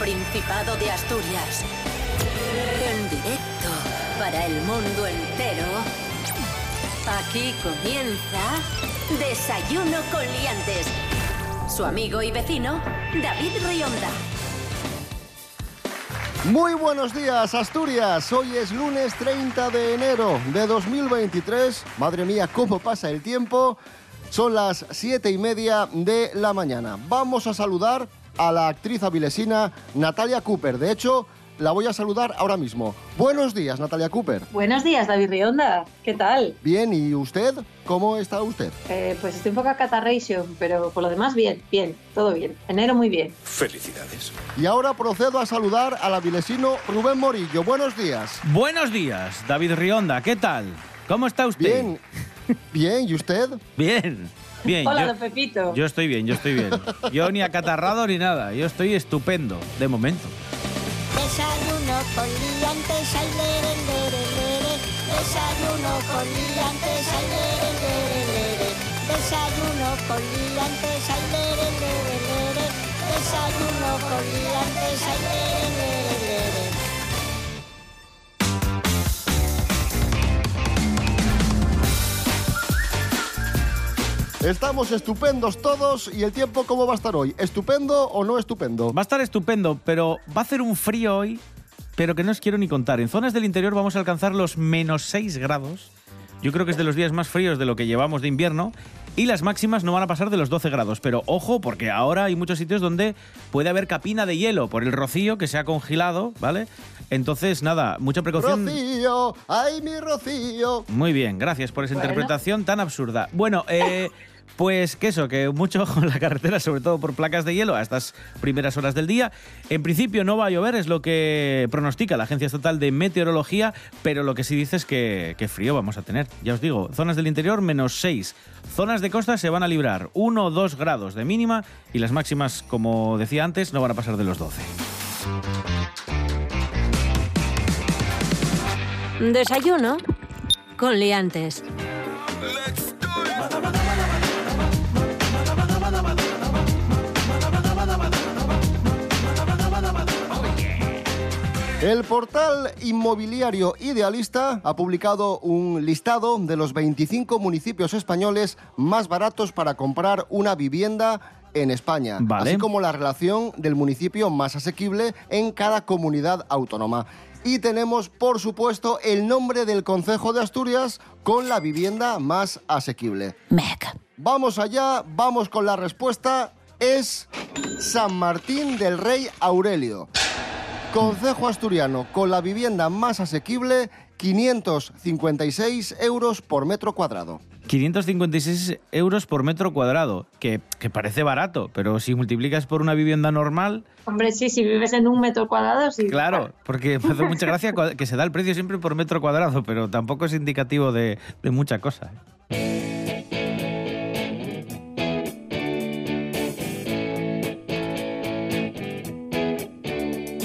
Principado de Asturias. En directo para el mundo entero. Aquí comienza Desayuno con Liantes. Su amigo y vecino, David Rionda. Muy buenos días, Asturias. Hoy es lunes 30 de enero de 2023. Madre mía, cómo pasa el tiempo. Son las siete y media de la mañana. Vamos a saludar a la actriz avilesina Natalia Cooper. De hecho, la voy a saludar ahora mismo. Buenos días, Natalia Cooper. Buenos días, David Rionda. ¿Qué tal? Bien, ¿y usted? ¿Cómo está usted? Eh, pues estoy un poco catarration, pero por lo demás bien, bien, todo bien. Enero muy bien. Felicidades. Y ahora procedo a saludar al avilesino Rubén Morillo. Buenos días. Buenos días, David Rionda. ¿Qué tal? ¿Cómo está usted? Bien. Bien, ¿y usted? Bien. Bien. Hola, yo, don Pepito. yo estoy bien, yo estoy bien. Yo ni acatarrado ni nada. Yo estoy estupendo, de momento. Desayuno con liantes, ay, lere, lere, lere. Desayuno con liantes, ay, lere, lere, lere. Desayuno con liantes, ay, lere, lere, lere. Desayuno con liantes, lere, lere, lere. Estamos estupendos todos y el tiempo cómo va a estar hoy. ¿Estupendo o no estupendo? Va a estar estupendo, pero va a hacer un frío hoy, pero que no os quiero ni contar. En zonas del interior vamos a alcanzar los menos 6 grados. Yo creo que es de los días más fríos de lo que llevamos de invierno. Y las máximas no van a pasar de los 12 grados. Pero ojo, porque ahora hay muchos sitios donde puede haber capina de hielo por el rocío que se ha congelado, ¿vale? Entonces, nada, mucha precaución. Rocío, ay mi Rocío. Muy bien, gracias por esa Bueno. interpretación tan absurda. Bueno, eh, pues que eso, que mucho en la carretera, sobre todo por placas de hielo a estas primeras horas del día. En principio no va a llover, es lo que pronostica la Agencia Estatal de Meteorología, pero lo que sí dice es que, que frío vamos a tener. Ya os digo, zonas del interior menos 6. Zonas de costa se van a librar 1 o 2 grados de mínima y las máximas, como decía antes, no van a pasar de los 12. Desayuno con Liantes. El portal inmobiliario Idealista ha publicado un listado de los 25 municipios españoles más baratos para comprar una vivienda en España, Vale. así como la relación del municipio más asequible en cada comunidad autónoma. Y tenemos, por supuesto, el nombre del Concejo de Asturias con la vivienda más asequible. Vamos allá, vamos con la respuesta. Es San Martín del Rey Aurelio. Concejo asturiano con la vivienda más asequible, 556 euros por metro cuadrado. 556 euros por metro cuadrado, que, que parece barato, pero si multiplicas por una vivienda normal, Hombre, sí, si vives en un metro cuadrado, sí. claro, porque me hace mucha gracia que se da el precio siempre por metro cuadrado, pero tampoco es indicativo de, de mucha cosa.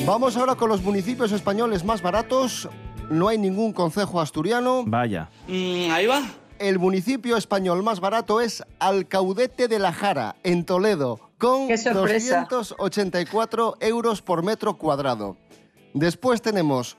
Vamos ahora con los municipios españoles más baratos. No hay ningún concejo asturiano. Vaya. ahí va. El municipio español más barato es Alcaudete de la Jara, en Toledo, con ¡Qué sorpresa! 284 euros por metro cuadrado. Después tenemos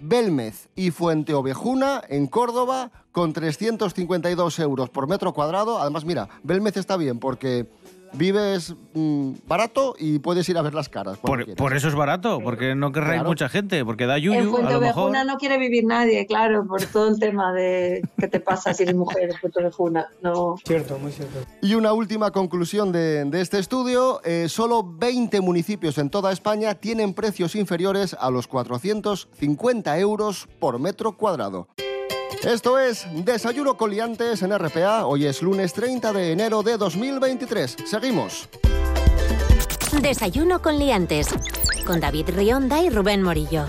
Belmez y Fuente Ovejuna, en Córdoba, con 352 euros por metro cuadrado. Además, mira, Belmez está bien porque vives mm, barato y puedes ir a ver las caras. Por, eso es barato, porque no querrá ir mucha gente, porque da En yuyu, a lo mejor. Fuentevejuna no quiere vivir nadie, claro, por todo el tema de qué te pasa si eres mujer en Fuentevejuna. No. Y una última conclusión de, de este estudio, eh, solo 20 municipios en toda España tienen precios inferiores a los 450 euros por metro cuadrado. Esto es Desayuno con Liantes en RPA. Hoy es lunes 30 de enero de 2023. Seguimos. Desayuno con Liantes. Con David Rionda y Rubén Morillo.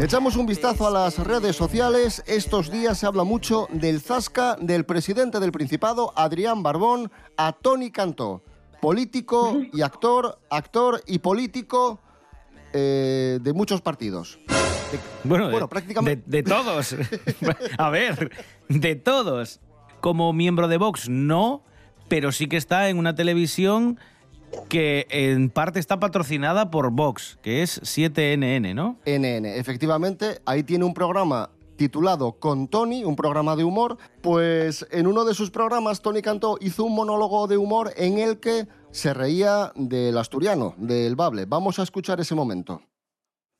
Echamos un vistazo a las redes sociales. Estos días se habla mucho del zasca del presidente del Principado, Adrián Barbón, a Tony Cantó. Político y actor, actor y político eh, de muchos partidos. De- Bueno, de, Bueno, prácticamente- de- de todos. A ver, de todos. Como miembro de Vox, no, pero sí que está en una televisión que en parte está patrocinada por Vox, que es 7NN, ¿no? NN. Efectivamente, ahí tiene un programa titulado Con Tony, un programa de humor. Pues en uno de sus programas, Tony Cantó hizo un monólogo de humor en el que se reía del asturiano, del bable. Vamos a escuchar ese momento.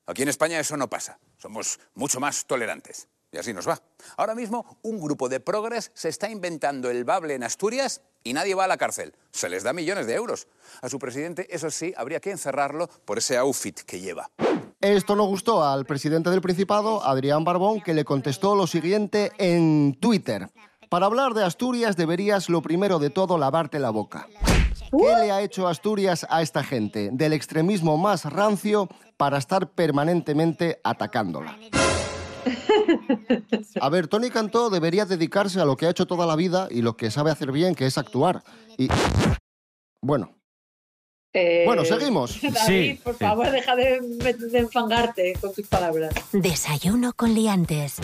Aquí en España eso no pasa. Somos mucho más tolerantes. Y así nos va. Ahora mismo un grupo de progres se está inventando el bable en Asturias y nadie va a la cárcel. Se les da millones de euros. A su presidente, eso sí, habría que encerrarlo por ese outfit que lleva. Esto no gustó al presidente del Principado, Adrián Barbón, que le contestó lo siguiente en Twitter. Para hablar de Asturias deberías lo primero de todo lavarte la boca. ¿Qué le ha hecho Asturias a esta gente? Del extremismo más rancio para estar permanentemente atacándola. A ver, Tony Cantó debería dedicarse a lo que ha hehecho toda la vida y lo que sabe hacer bien, que es actuar. Y bueno, Eh, Bueno, seguimos. David, Sí, por sí. favor, deja de, de enfangarte con tus palabras. Desayuno con liantes.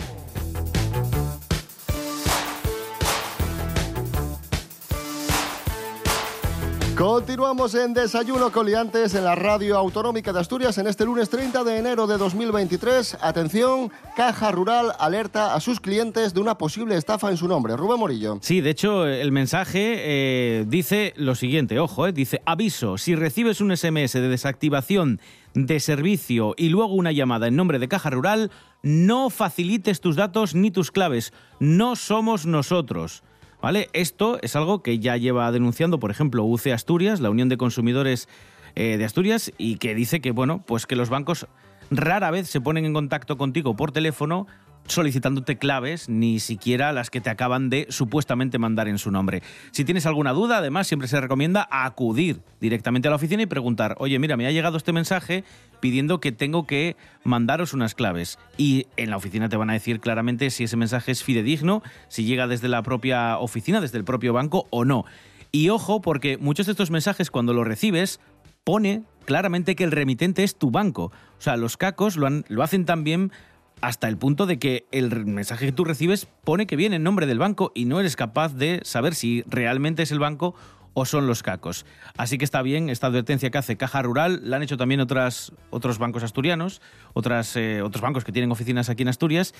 Continuamos en Desayuno Coliantes en la Radio Autonómica de Asturias en este lunes 30 de enero de 2023. Atención, Caja Rural alerta a sus clientes de una posible estafa en su nombre. Rubén Morillo. Sí, de hecho, el mensaje eh, dice lo siguiente, ojo, eh, dice, aviso, si recibes un SMS de desactivación de servicio y luego una llamada en nombre de Caja Rural, no facilites tus datos ni tus claves, no somos nosotros. ¿Vale? Esto es algo que ya lleva denunciando, por ejemplo, UC Asturias, la Unión de Consumidores eh, de Asturias, y que dice que, bueno, pues que los bancos rara vez se ponen en contacto contigo por teléfono solicitándote claves, ni siquiera las que te acaban de supuestamente mandar en su nombre. Si tienes alguna duda, además, siempre se recomienda acudir directamente a la oficina y preguntar, oye, mira, me ha llegado este mensaje pidiendo que tengo que mandaros unas claves. Y en la oficina te van a decir claramente si ese mensaje es fidedigno, si llega desde la propia oficina, desde el propio banco o no. Y ojo, porque muchos de estos mensajes cuando los recibes pone claramente que el remitente es tu banco. O sea, los cacos lo, han- lo hacen también hasta el punto de que el mensaje que tú recibes pone que viene en nombre del banco y no eres capaz de saber si realmente es el banco o son los cacos. Así que está bien esta advertencia que hace Caja Rural, la han hecho también otras, otros bancos asturianos, otras, eh, otros bancos que tienen oficinas aquí en Asturias.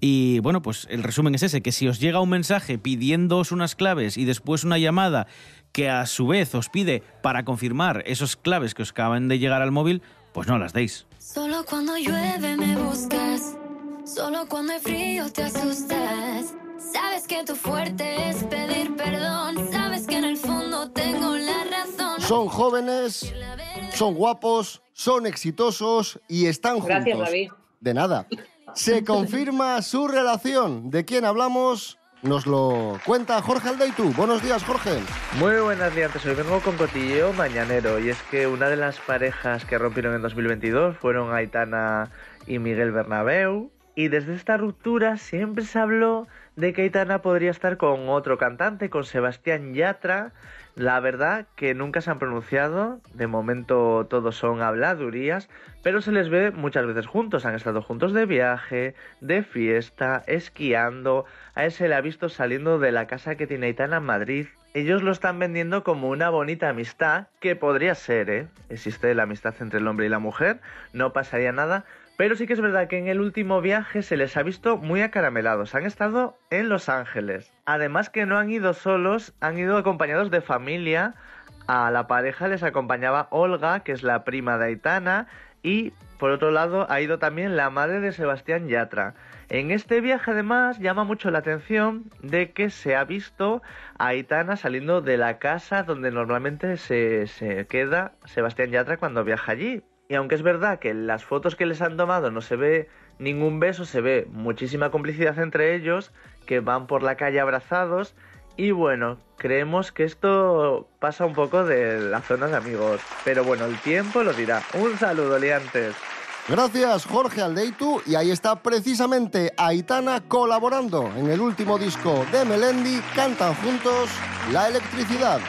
Y bueno, pues el resumen es ese, que si os llega un mensaje pidiéndoos unas claves y después una llamada que a su vez os pide para confirmar esos claves que os acaban de llegar al móvil, pues no las deis. Solo cuando llueve me buscas, solo cuando hay frío te asustas. Sabes que tu fuerte es pedir perdón, sabes que en el fondo tengo la razón. Son jóvenes, son guapos, son exitosos y están juntos. Gracias, David. De nada. Se confirma su relación. ¿De quién hablamos? Nos lo cuenta Jorge Aldeitu. Buenos días, Jorge. Muy buenas días, hoy vengo con cotilleo mañanero y es que una de las parejas que rompieron en 2022 fueron Aitana y Miguel Bernabeu y desde esta ruptura siempre se habló de que Aitana podría estar con otro cantante, con Sebastián Yatra. La verdad que nunca se han pronunciado, de momento todos son habladurías, pero se les ve muchas veces juntos, han estado juntos de viaje, de fiesta, esquiando, a él se le ha visto saliendo de la casa que tiene Aitana en Madrid. Ellos lo están vendiendo como una bonita amistad, que podría ser, ¿eh? Existe la amistad entre el hombre y la mujer, no pasaría nada, pero sí que es verdad que en el último viaje se les ha visto muy acaramelados. Han estado en Los Ángeles. Además que no han ido solos, han ido acompañados de familia. A la pareja les acompañaba Olga, que es la prima de Aitana, y por otro lado ha ido también la madre de Sebastián Yatra. En este viaje además llama mucho la atención de que se ha visto a Aitana saliendo de la casa donde normalmente se, se queda Sebastián Yatra cuando viaja allí. Y aunque es verdad que en las fotos que les han tomado no se ve ningún beso, se ve muchísima complicidad entre ellos, que van por la calle abrazados. Y bueno, creemos que esto pasa un poco de la zona de amigos. Pero bueno, el tiempo lo dirá. Un saludo, liantes. Gracias, Jorge Aldeitu. Y ahí está precisamente Aitana colaborando en el último disco de Melendi. Cantan juntos La Electricidad.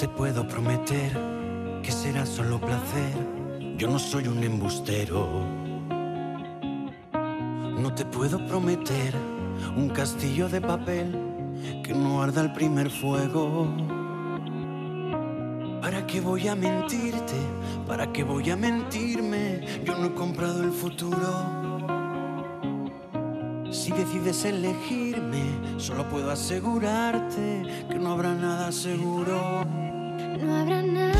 Te puedo prometer que será solo placer. Yo no soy un embustero. No te puedo prometer un castillo de papel que no arda el primer fuego. ¿Para qué voy a mentirte? ¿Para qué voy a mentirme? Yo no he comprado el futuro. Si decides elegirme, solo puedo asegurarte que no habrá nada seguro. No habrá nada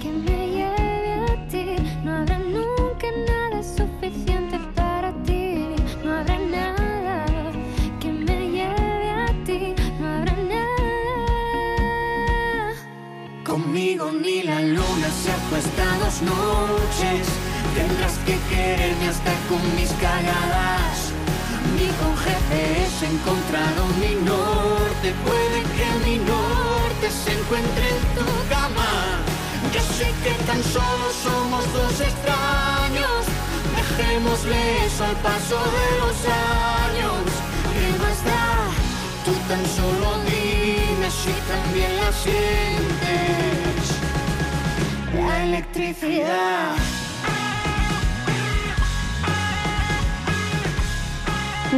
que me lleve a ti. No habrá nunca nada suficiente para ti. No habrá nada que me lleve a ti. No habrá nada. Conmigo ni la luna se acuesta dos noches. Tendrás que quererme hasta con mis cagadas. GPS he encontrado mi norte. Puede que mi norte se encuentre en tu cama. Yo sé que tan solo somos dos extraños. Dejémosle eso al paso de los años. ¿Qué más da? Tú tan solo dime si también la sientes. La electricidad.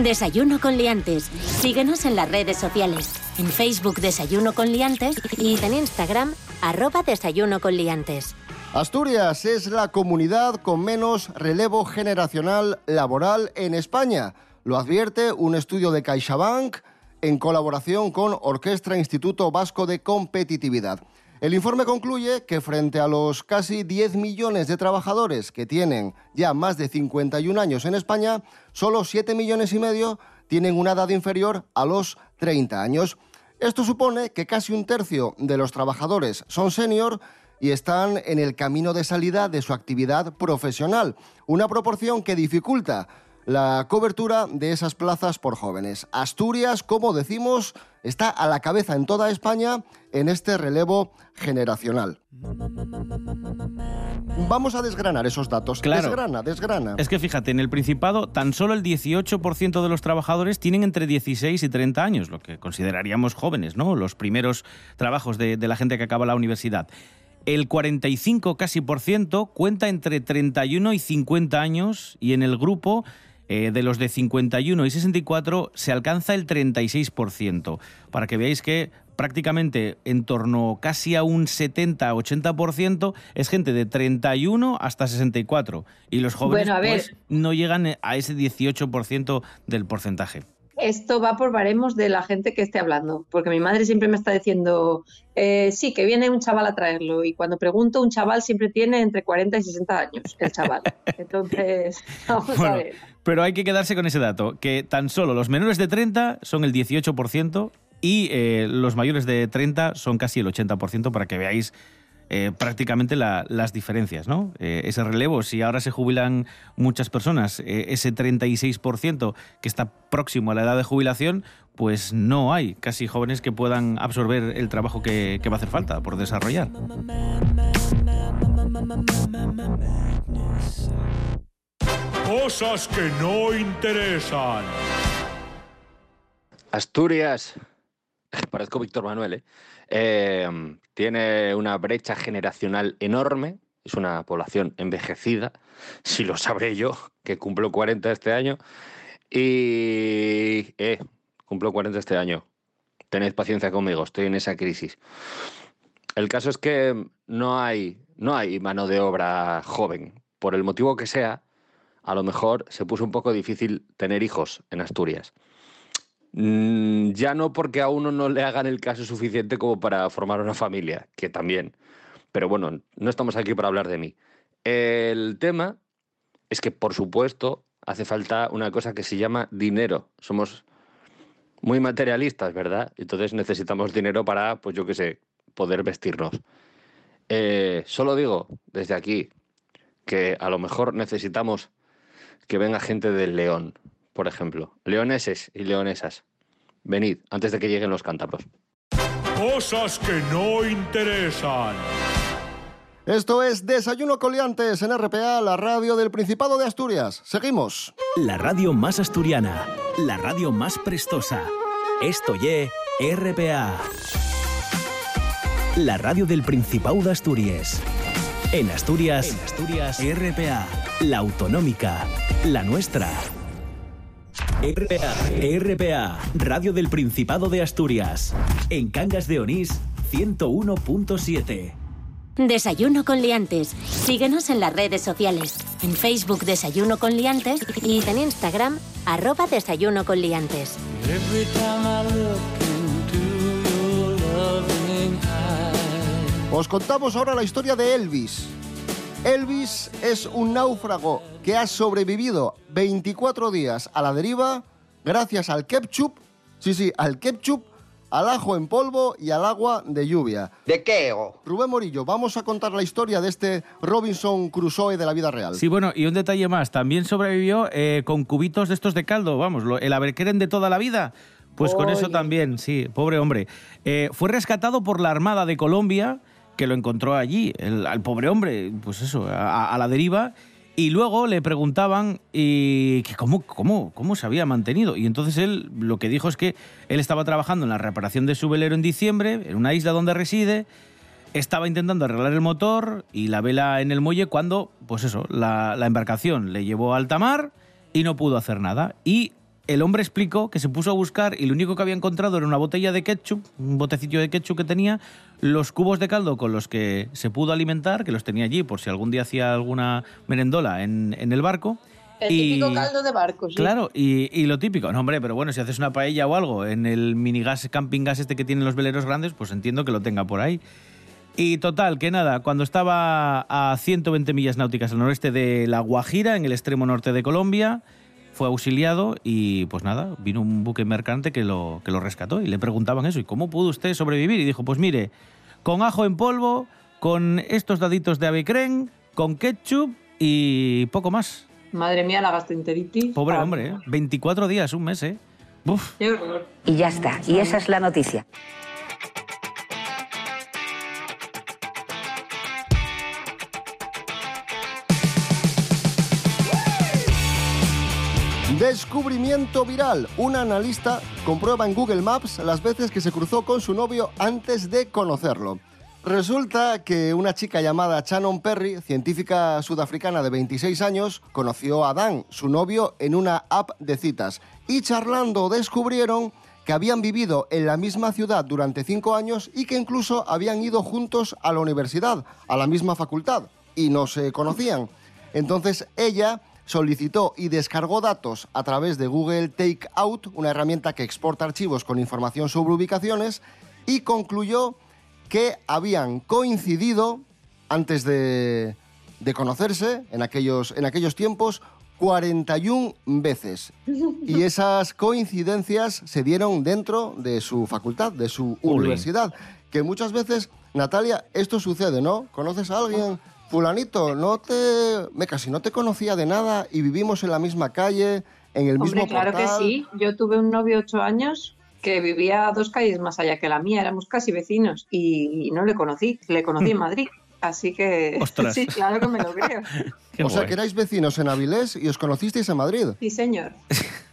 Desayuno con liantes. Síguenos en las redes sociales. En Facebook Desayuno con liantes y en Instagram arroba Desayuno con liantes. Asturias es la comunidad con menos relevo generacional laboral en España. Lo advierte un estudio de CaixaBank en colaboración con Orquestra Instituto Vasco de Competitividad. El informe concluye que frente a los casi 10 millones de trabajadores que tienen ya más de 51 años en España, solo 7 millones y medio tienen una edad inferior a los 30 años. Esto supone que casi un tercio de los trabajadores son senior y están en el camino de salida de su actividad profesional, una proporción que dificulta la cobertura de esas plazas por jóvenes. Asturias, como decimos, está a la cabeza en toda España en este relevo generacional. Vamos a desgranar esos datos. Claro. Desgrana, desgrana. Es que fíjate, en el Principado tan solo el 18% de los trabajadores tienen entre 16 y 30 años, lo que consideraríamos jóvenes, ¿no? Los primeros trabajos de, de la gente que acaba la universidad. El 45 casi por ciento cuenta entre 31 y 50 años y en el grupo eh, de los de 51 y 64 se alcanza el 36%, para que veáis que prácticamente en torno casi a un 70-80% es gente de 31 hasta 64 y los jóvenes Bueno, a ver. pues, no llegan a ese 18% del porcentaje. Esto va por baremos de la gente que esté hablando, porque mi madre siempre me está diciendo, eh, sí, que viene un chaval a traerlo, y cuando pregunto, un chaval siempre tiene entre 40 y 60 años, el chaval. Entonces, vamos a ver. pero hay que quedarse con ese dato, que tan solo los menores de 30 son el 18% y eh, los mayores de 30 son casi el 80% para que veáis eh, prácticamente la- las diferencias, ¿no? Eh, ese relevo, si ahora se jubilan muchas personas, eh, ese 36% que está próximo a la edad de jubilación, pues no hay casi jóvenes que puedan absorber el trabajo que, que va a hacer falta por desarrollar. Cosas que no interesan. Asturias, parezco Víctor Manuel, ¿eh? Eh, tiene una brecha generacional enorme, es una población envejecida, si lo sabré yo, que cumplo 40 este año, y eh, cumplo 40 este año. Tened paciencia conmigo, estoy en esa crisis. El caso es que no hay, no hay mano de obra joven, por el motivo que sea, a lo mejor se puso un poco difícil tener hijos en Asturias. Mm, ya no porque a uno no le hagan el caso suficiente como para formar una familia, que también. Pero bueno, no estamos aquí para hablar de mí. El tema es que, por supuesto, hace falta una cosa que se llama dinero. Somos muy materialistas, ¿verdad? Entonces necesitamos dinero para, pues yo qué sé, poder vestirnos. Eh, solo digo desde aquí que a lo mejor necesitamos que venga gente del León, por ejemplo. Leoneses y leonesas. Venid, antes de que lleguen los cántabros. Cosas que no interesan. Esto es Desayuno Coliantes en RPA, la radio del Principado de Asturias. Seguimos. La radio más asturiana, la radio más prestosa. Esto ye RPA. La radio del Principado de Asturias. En Asturias, en Asturias, RPA, la autonómica, la nuestra. RPA, RPA, Radio del Principado de Asturias. En Cangas de Onís, 101.7. Desayuno con liantes. Síguenos en las redes sociales. En Facebook Desayuno con liantes y en Instagram arroba Desayuno con liantes. Os contamos ahora la historia de Elvis. Elvis es un náufrago que ha sobrevivido 24 días a la deriva gracias al ketchup, sí, sí, al ketchup, al ajo en polvo y al agua de lluvia. ¿De qué? Rubén Morillo, vamos a contar la historia de este Robinson Crusoe de la vida real. Sí, bueno, y un detalle más, también sobrevivió eh, con cubitos de estos de caldo, vamos, lo- el Aberqueren de toda la vida. Pues con eso también, sí, pobre hombre. Eh, fue rescatado por la Armada de Colombia, que lo encontró allí, el- al pobre hombre, pues eso, a, la deriva, y luego le preguntaban y cómo, cómo, cómo se había mantenido. Y entonces él lo que dijo es que él estaba trabajando en la reparación de su velero en diciembre, en una isla donde reside, estaba intentando arreglar el motor y la vela en el muelle cuando, pues eso, la, la embarcación le llevó a alta mar y no pudo hacer nada. Y el hombre explicó que se puso a buscar y lo único que había encontrado era una botella de ketchup, un botecillo de ketchup que tenía, los cubos de caldo con los que se pudo alimentar, que los tenía allí por si algún día hacía alguna merendola en, en el barco. El y- típico caldo de barco, sí. Claro, y, y lo típico, no hombre, pero bueno, si haces una paella o algo en el minigas, camping gas este que tienen los veleros grandes, pues entiendo que lo tenga por ahí. Y total, que nada, cuando estaba a 120 millas náuticas al noreste de La Guajira, en el extremo norte de Colombia, fue auxiliado y pues nada, vino un buque mercante que lo, que lo rescató y le preguntaban eso, ¿y cómo pudo usted sobrevivir? Y dijo, pues mire, con ajo en polvo, con estos daditos de avecren, con ketchup y poco más. Madre mía, la gastroenteritis. Pobre Ah, hombre, ¿eh? 24 días, un mes, ¿eh? Uf. Y ya está, y esa es la noticia. Descubrimiento viral. Un analista comprueba en Google Maps las veces que se cruzó con su novio antes de conocerlo. Resulta que una chica llamada Shannon Perry, científica sudafricana de 26 años, conoció a Dan, su novio, en una app de citas. Y charlando descubrieron que habían vivido en la misma ciudad durante cinco años y que incluso habían ido juntos a la universidad, a la misma facultad, y no se conocían. Entonces ella solicitó y descargó datos a través de Google Takeout, una herramienta que exporta archivos con información sobre ubicaciones, y concluyó que habían coincidido antes de, de conocerse, en aquellos, en aquellos tiempos, 41 veces. Y esas coincidencias se dieron dentro de su facultad, de su universidad. Que muchas veces, Natalia, esto sucede, ¿no? ¿Conoces a alguien? Fulanito, no te... Me casi no te conocía de nada y vivimos en la misma calle, en el mismo Hombre, claro portal. que sí. Yo tuve un novio ocho años que vivía dos calles más allá que la mía, éramos casi vecinos y no le conocí, le conocí en Madrid. Así que Ostras. sí, claro que me lo creo. o sea, que erais vecinos en Avilés y os conocisteis en Madrid. Sí, señor.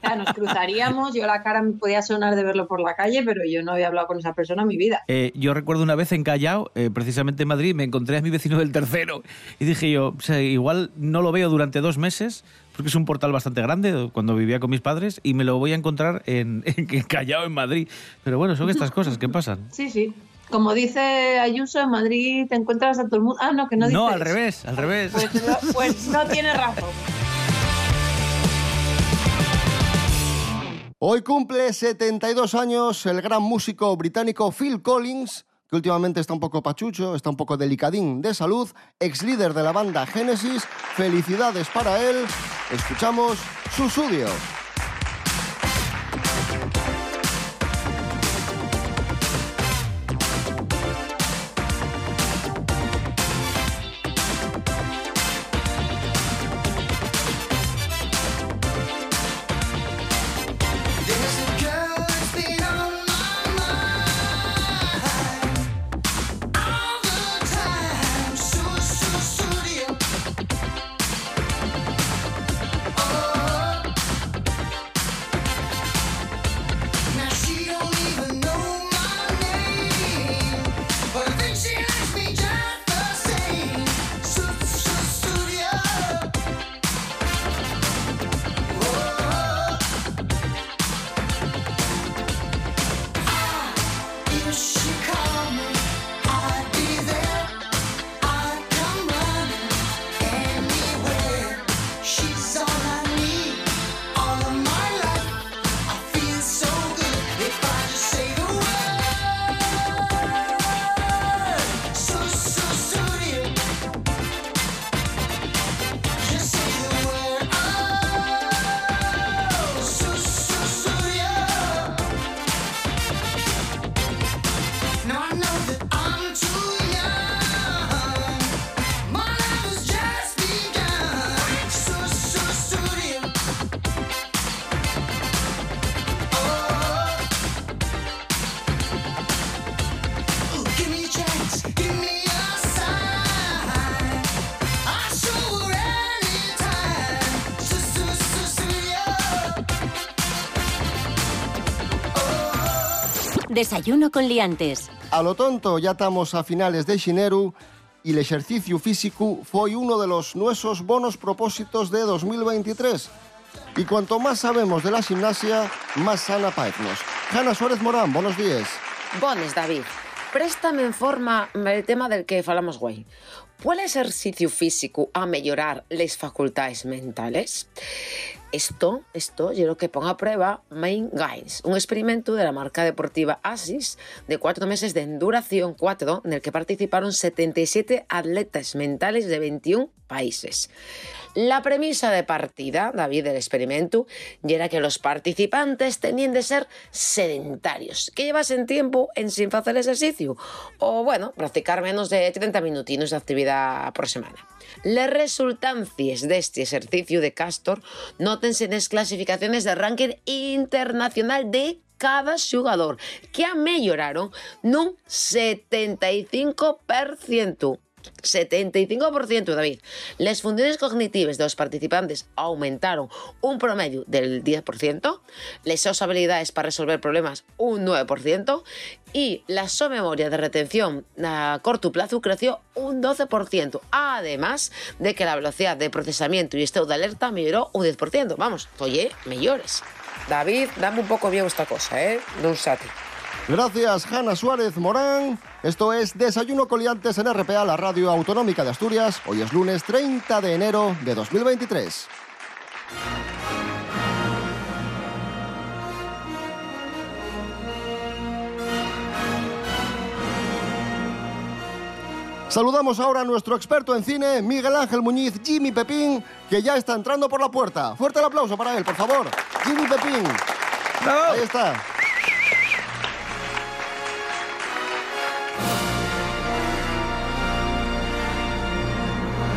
Sea, nos cruzaríamos, yo la cara me podía sonar de verlo por la calle, pero yo no había hablado con esa persona en mi vida. Eh, yo recuerdo una vez en Callao, eh, precisamente en Madrid, me encontré a mi vecino del tercero y dije yo, o sea, igual no lo veo durante dos meses, porque es un portal bastante grande cuando vivía con mis padres y me lo voy a encontrar en, en Callao, en Madrid. Pero bueno, son estas cosas que pasan. Sí, sí. Como dice Ayuso, en Madrid te encuentras a todo el mundo. Ah, no, que no dice No, al eso. revés, al revés. Pues pues no tiene razón. Hoy cumple 72 años el gran músico británico Phil Collins, que últimamente está un poco pachucho, está un poco delicadín de salud, ex líder de la banda Genesis. Felicidades para él. Escuchamos su Desayuno con liantes. A lo tonto, ya estamos a finales de xineru y el ejercicio físico fue uno de los nuestros bonos propósitos de 2023. Y cuanto más sabemos de la gimnasia, más sana paecnos. Hanna Suárez Morán, buenos días. Bones, David. Préstame en forma el tema del que falamos güey. ¿Cuál ejercicio físico a mejorar las facultades mentales? Esto, esto, lo que pongo a prueba Main Guys, un experimento de la marca deportiva Asis de cuatro meses de duración, cuatro, en el que participaron 77 atletas mentales de 21 países. La premisa de partida, David, del experimento, era que los participantes tenían de ser sedentarios, que llevasen tiempo en sin hacer ejercicio, o bueno, practicar menos de 30 minutinos de actividad por semana. Les resultancias de este ejercicio de Castor nótense en las clasificaciones de ranking internacional de cada jugador, que mejoraron un 75%. 75%, David. Las funciones cognitivas de los participantes aumentaron un promedio del 10%, las habilidades para resolver problemas un 9% y la memoria de retención a corto plazo creció un 12%, además de que la velocidad de procesamiento y estado de alerta mejoró un 10%. Vamos, oye, mejores. David, dame un poco bien esta cosa, ¿eh? No un sati. Gracias, Hanna Suárez Morán. Esto es Desayuno Coliantes en RPA, la radio autonómica de Asturias. Hoy es lunes 30 de enero de 2023. Saludamos ahora a nuestro experto en cine, Miguel Ángel Muñiz, Jimmy Pepín, que ya está entrando por la puerta. Fuerte el aplauso para él, por favor. Jimmy Pepín. Ahí está.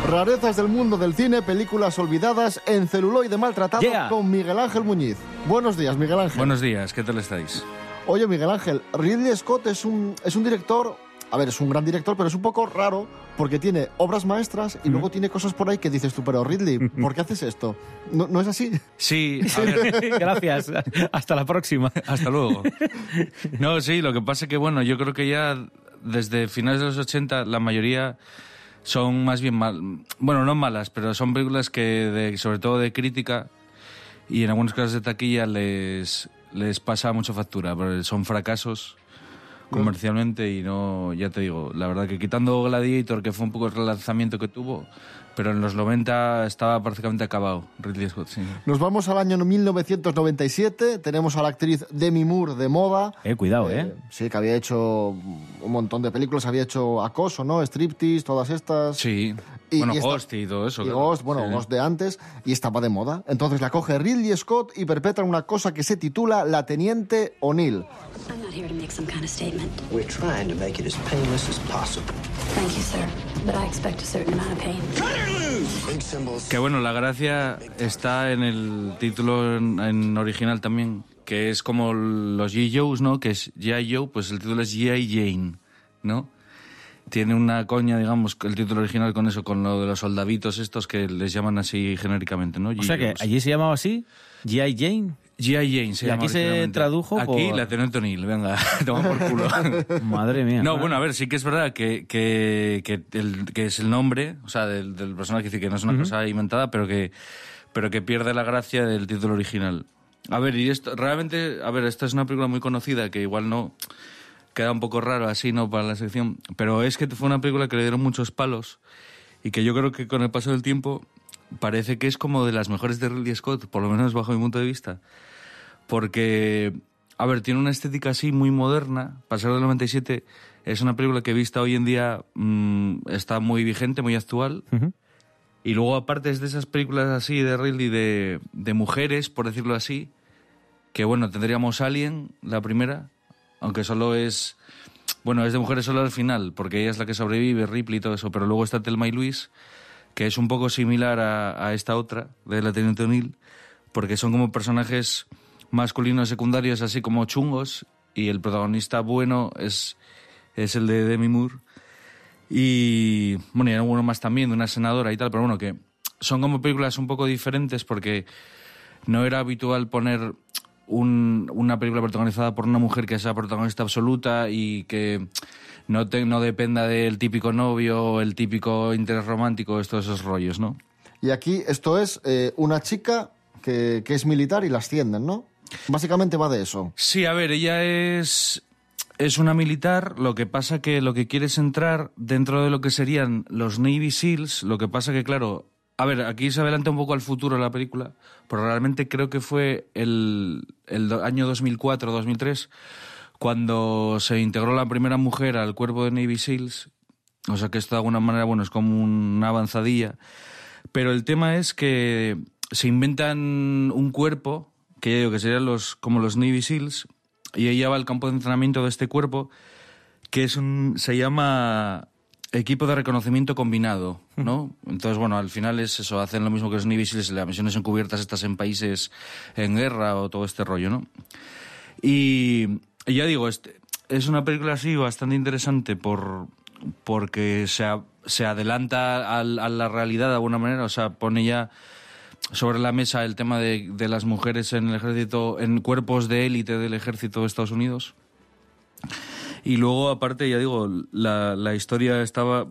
Rarezas del mundo del cine, películas olvidadas en celuloide maltratado Yeah. con Miguel Ángel Muñiz. Buenos días, Miguel Ángel. Buenos días, ¿qué tal estáis? Oye, Miguel Ángel, Ridley Scott es un, es un director, a ver, es un gran director, pero es un poco raro porque tiene obras maestras y luego tiene cosas por ahí que dices tú, pero Ridley, ¿por qué haces esto? ¿No, no es así? Sí, a ver, Gracias. Hasta la próxima. hasta luego. No, sí, lo que pasa es que, bueno, yo creo que ya desde finales de los 80 la mayoría son más bien mal, bueno, no malas, pero son películas que, de- sobre todo de crítica y en algunos casos de taquilla, les, les pasa mucho factura, porque son fracasos comercialmente y no, ya te digo, la verdad que quitando Gladiator, que fue un poco el relanzamiento que tuvo, pero en los 90 estaba prácticamente acabado Ridley Scott, sí. Nos vamos al año 1997, tenemos a la actriz Demi Moore de moda. Eh, cuidado, eh. Sí, que había hecho un montón de películas, había hecho Acoso, ¿no? Striptease, todas estas. Sí. Y- bueno, y esta- Ghost y todo eso. Y claro. Ghost, bueno, Sí. Ghost de antes, y estaba de moda. Entonces la coge Ridley Scott y perpetra una cosa que se titula La Teniente O'Neill. I'm not here to make some kind of statement. We're trying to make it as painless as possible. Thank you, sir. But I expect a certain amount of pain. Big symbols. Que bueno, la gracia está en el título en, en original también, que es como los G. Joes, ¿no? Que es G.I. Joe, pues el título es G.I. Jane, ¿no? Tiene una coña, digamos, el título original con eso, con lo de los soldaditos estos que les llaman así genéricamente, ¿no? O sea que G.I. allí se llamaba así, G.I. Jane. G.I. Jane se Y llama aquí se tradujo Aquí por- la Teniente O'Neill, venga, toma por culo. Madre mía. No, bueno, a ver, sí que es verdad que, que, que, el- que es el nombre, o sea, del, del personaje, dice que no es una cosa inventada, pero que, pero que pierde la gracia del título original. A ver, y esto, realmente, a ver, esta es una película muy conocida que igual no queda un poco raro así, ¿no? Para la sección, pero es que fue una película que le dieron muchos palos y que yo creo que con el paso del tiempo parece que es como de las mejores de Ridley Scott, por lo menos bajo mi punto de vista porque, a ver, tiene una estética así muy moderna. Pasar del 97 es una película que vista hoy en día mm, está muy vigente, muy actual. Y luego, aparte, es de esas películas así de Ridley de, de mujeres, por decirlo así, que bueno, tendríamos Alien, la primera, aunque solo es. Bueno, es de mujeres solo al final, porque ella es la que sobrevive, Ripley y todo eso, pero luego está Telma y Luis, que es un poco similar a, a esta otra, de la Teniente O'Neill, porque son como personajes masculinos secundarios así como chungos y el protagonista bueno es, es el de Demi Moore. Y bueno y hay más también de una senadora y tal pero bueno que son como películas un poco diferentes porque no era habitual poner un- una película protagonizada por una mujer que sea protagonista absoluta y que no, te- no dependa del típico novio, el típico interés romántico, estos esos rollos, ¿no? Y aquí esto es eh, una chica que, que es militar y la ascienden, ¿no? Básicamente va de eso. Sí, a ver, ella es, es una militar, lo que pasa que lo que quiere es entrar dentro de lo que serían los Navy SEALs, lo que pasa que, claro, a ver, aquí se adelanta un poco al futuro la película, pero realmente creo que fue el, el año 2004-2003 cuando se integró la primera mujer al cuerpo de Navy SEALs, o sea que esto de alguna manera, bueno, es como una avanzadilla, pero el tema es que se inventan un cuerpo, que ya digo que serían los, como los Navy SEALs, y ella va al campo de entrenamiento de este cuerpo, que es un, se llama equipo de reconocimiento combinado, ¿no? Entonces, bueno, al final es eso, hacen lo mismo que los Navy SEALs, las misiones encubiertas estas en países en guerra o todo este rollo, ¿no? Y, y ya digo, este, es una película así bastante interesante por, porque se, a- se adelanta al- a, la realidad de alguna manera, o sea, pone ya sobre la mesa el tema de, de las mujeres en el ejército, en cuerpos de élite del ejército de Estados Unidos. Y luego, aparte, ya digo, la, la historia estaba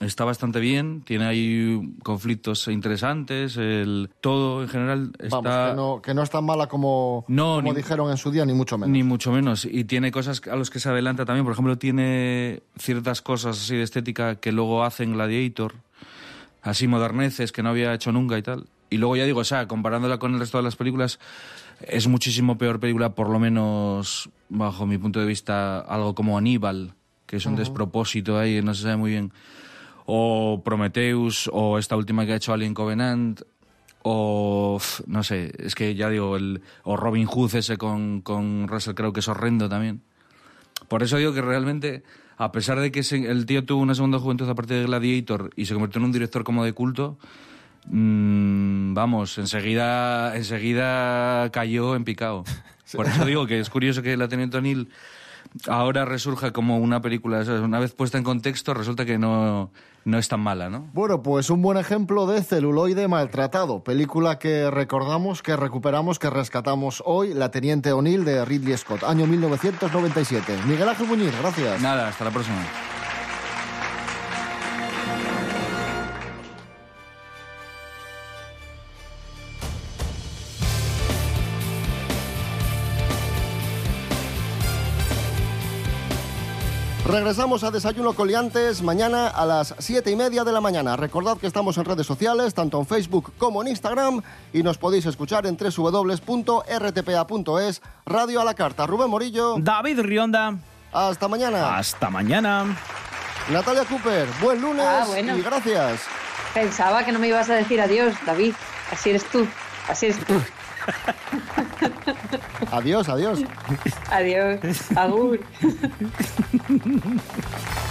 está bastante bien, tiene ahí conflictos interesantes, el todo en general está Vamos, que no, que no es tan mala como, No, como ni- dijeron en su día, ni mucho menos. Ni mucho menos. Y tiene cosas a los que se adelanta también. Por ejemplo, tiene ciertas cosas así de estética que luego hacen Gladiator. Así moderneces que no había hecho nunca y tal. Y luego ya digo, o sea, comparándola con el resto de las películas, es muchísimo peor película, por lo menos bajo mi punto de vista, algo como Aníbal, que es un despropósito ahí, no se sabe muy bien. O Prometheus, o esta última que ha hecho Alien Covenant, o no sé, es que ya digo, el, o Robin Hood ese con, con Russell Crowe, que es horrendo también. Por eso digo que realmente, a pesar de que se- el tío tuvo una segunda juventud a partir de Gladiator y se convirtió en un director como de culto, mm, vamos, enseguida, enseguida cayó en picado. Por eso digo que es curioso que la Teniente O'Neill ahora resurja como una película, una vez puesta en contexto, resulta que no, no es tan mala, ¿no? Bueno, pues un buen ejemplo de celuloide maltratado, película que recordamos, que recuperamos, que rescatamos hoy, La Teniente O'Neill de Ridley Scott, año 1997. Miguel Ángel Muñiz, gracias. Nada, hasta la próxima. Regresamos a Desayuno Coliantes mañana a las 7 y media de la mañana. Recordad que estamos en redes sociales, tanto en Facebook como en Instagram, y nos podéis escuchar en www.rtpa.es, Radio a la Carta. Rubén Morillo. David Rionda. Hasta mañana. Hasta mañana. Natalia Cooper, buen lunes Ah, bueno. y gracias. Pensaba que no me ibas a decir adiós, David. Así eres tú. Así eres tú. Adiós, adiós. Adiós. Agur.